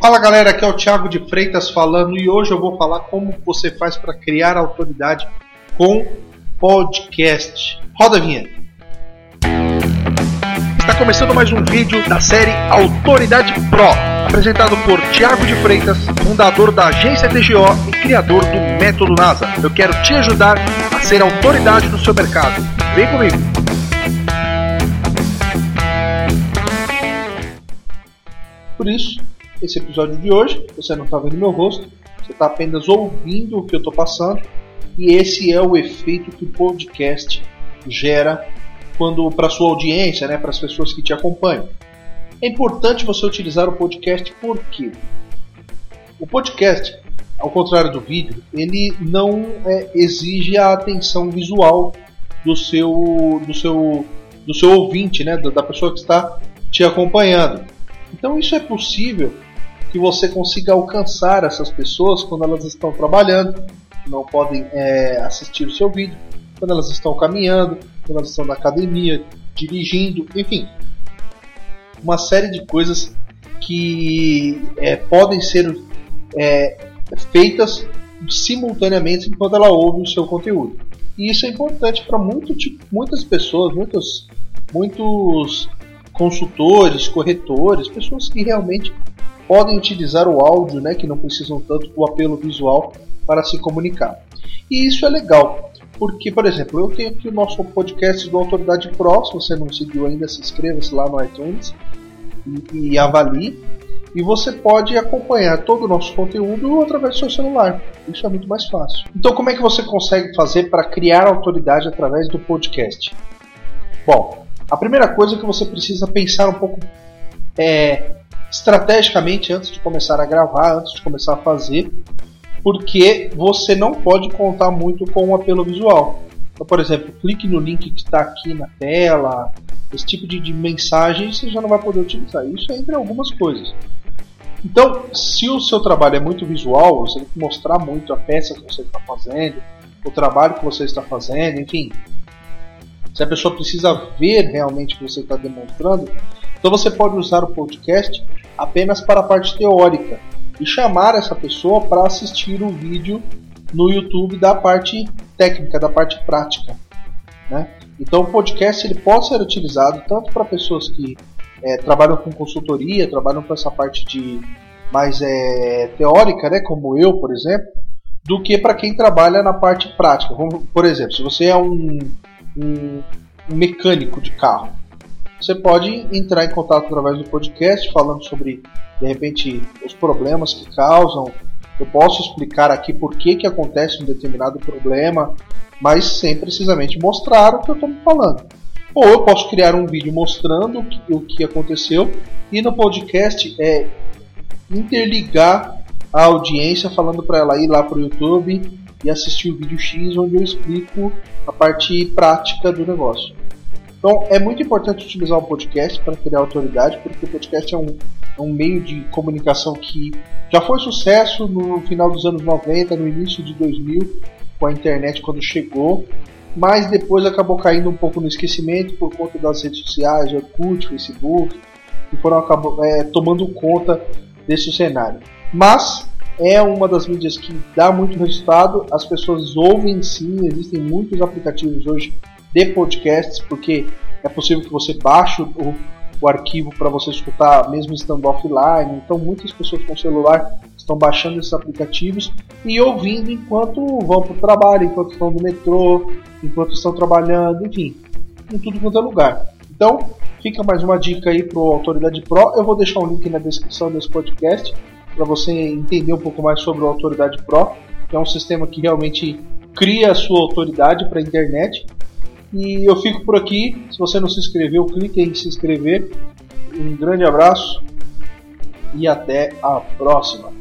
Fala galera, aqui é o Thiago de Freitas falando e hoje eu vou falar como você faz para criar autoridade com podcast. Roda a vinheta. Está começando mais um vídeo da série Autoridade Pro, apresentado por Thiago de Freitas, fundador da agência TGO e criador do Método NASA. Eu quero te ajudar a ser autoridade no seu mercado. Vem comigo! Por isso, esse episódio de hoje, você não está vendo meu rosto, você está apenas ouvindo o que eu estou passando, e esse é o efeito que o podcast gera quando para sua audiência, né, para as pessoas que te acompanham. É importante você utilizar o podcast porque o podcast, ao contrário do vídeo, ele não é, exige a atenção visual do seu do seu do seu ouvinte, né, da pessoa que está te acompanhando. Então isso é possível que você consiga alcançar essas pessoas quando elas estão trabalhando, não podem é, assistir o seu vídeo, quando elas estão caminhando, quando elas estão na academia, dirigindo, enfim, uma série de coisas que é, podem ser é, feitas simultaneamente enquanto ela ouve o seu conteúdo. E isso é importante para muito, muitas pessoas, muitos, muitos consultores, corretores, pessoas que realmente podem utilizar o áudio, né, que não precisam tanto do apelo visual para se comunicar. E isso é legal, porque, por exemplo, eu tenho aqui o nosso podcast do Autoridade Pro, se você não seguiu ainda, se inscreva-se lá no iTunes e, e avalie. E você pode acompanhar todo o nosso conteúdo através do seu celular. Isso é muito mais fácil. Então, como é que você consegue fazer para criar autoridade através do podcast? Bom, a primeira coisa que você precisa pensar um pouco é, estrategicamente antes de começar a gravar, antes de começar a fazer, porque você não pode contar muito com o apelo visual. Então, por exemplo, clique no link que está aqui na tela, esse tipo de, de mensagem você já não vai poder utilizar. Isso é entre algumas coisas. Então, se o seu trabalho é muito visual, você tem que mostrar muito a peça que você está fazendo, o trabalho que você está fazendo, enfim, se a pessoa precisa ver realmente o que você está demonstrando, então você pode usar o podcast apenas para a parte teórica e chamar essa pessoa para assistir o vídeo no YouTube da parte técnica, da parte prática. Né? Então o podcast ele pode ser utilizado tanto para pessoas que é, trabalham com consultoria, trabalham com essa parte de mais é, teórica, né, como eu, por exemplo, do que para quem trabalha na parte prática. por exemplo, se você é um um, um mecânico de carro. Você pode entrar em contato através do podcast falando sobre, de repente, os problemas que causam. Eu posso explicar aqui por que, que acontece um determinado problema, mas sem precisamente mostrar o que eu estou falando. Ou eu posso criar um vídeo mostrando o que, o que aconteceu e no podcast é interligar a audiência falando para ela ir lá para o YouTube e assistir o vídeo X onde eu explico a parte prática do negócio. Então é muito importante utilizar o podcast para criar autoridade, porque o podcast é um, é um meio de comunicação que já foi sucesso no final dos anos 90, no início de 2000, com a internet quando chegou, mas depois acabou caindo um pouco no esquecimento por conta das redes sociais, Orkut, Facebook, que foram acabou, é, tomando conta desse cenário. Mas é uma das mídias que dá muito resultado. As pessoas ouvem sim, existem muitos aplicativos hoje de podcasts, porque é possível que você baixe o, o arquivo para você escutar mesmo estando offline. Então muitas pessoas com celular estão baixando esses aplicativos e ouvindo enquanto vão para o trabalho, enquanto estão no metrô, enquanto estão trabalhando, enfim, em tudo quanto é lugar. Então, fica mais uma dica aí para o Autoridade Pro. Eu vou deixar um link na descrição desse podcast para você entender um pouco mais sobre o Autoridade Pro, que é um sistema que realmente cria a sua autoridade para a internet. E eu fico por aqui. Se você não se inscreveu, clique em se inscrever. Um grande abraço e até a próxima.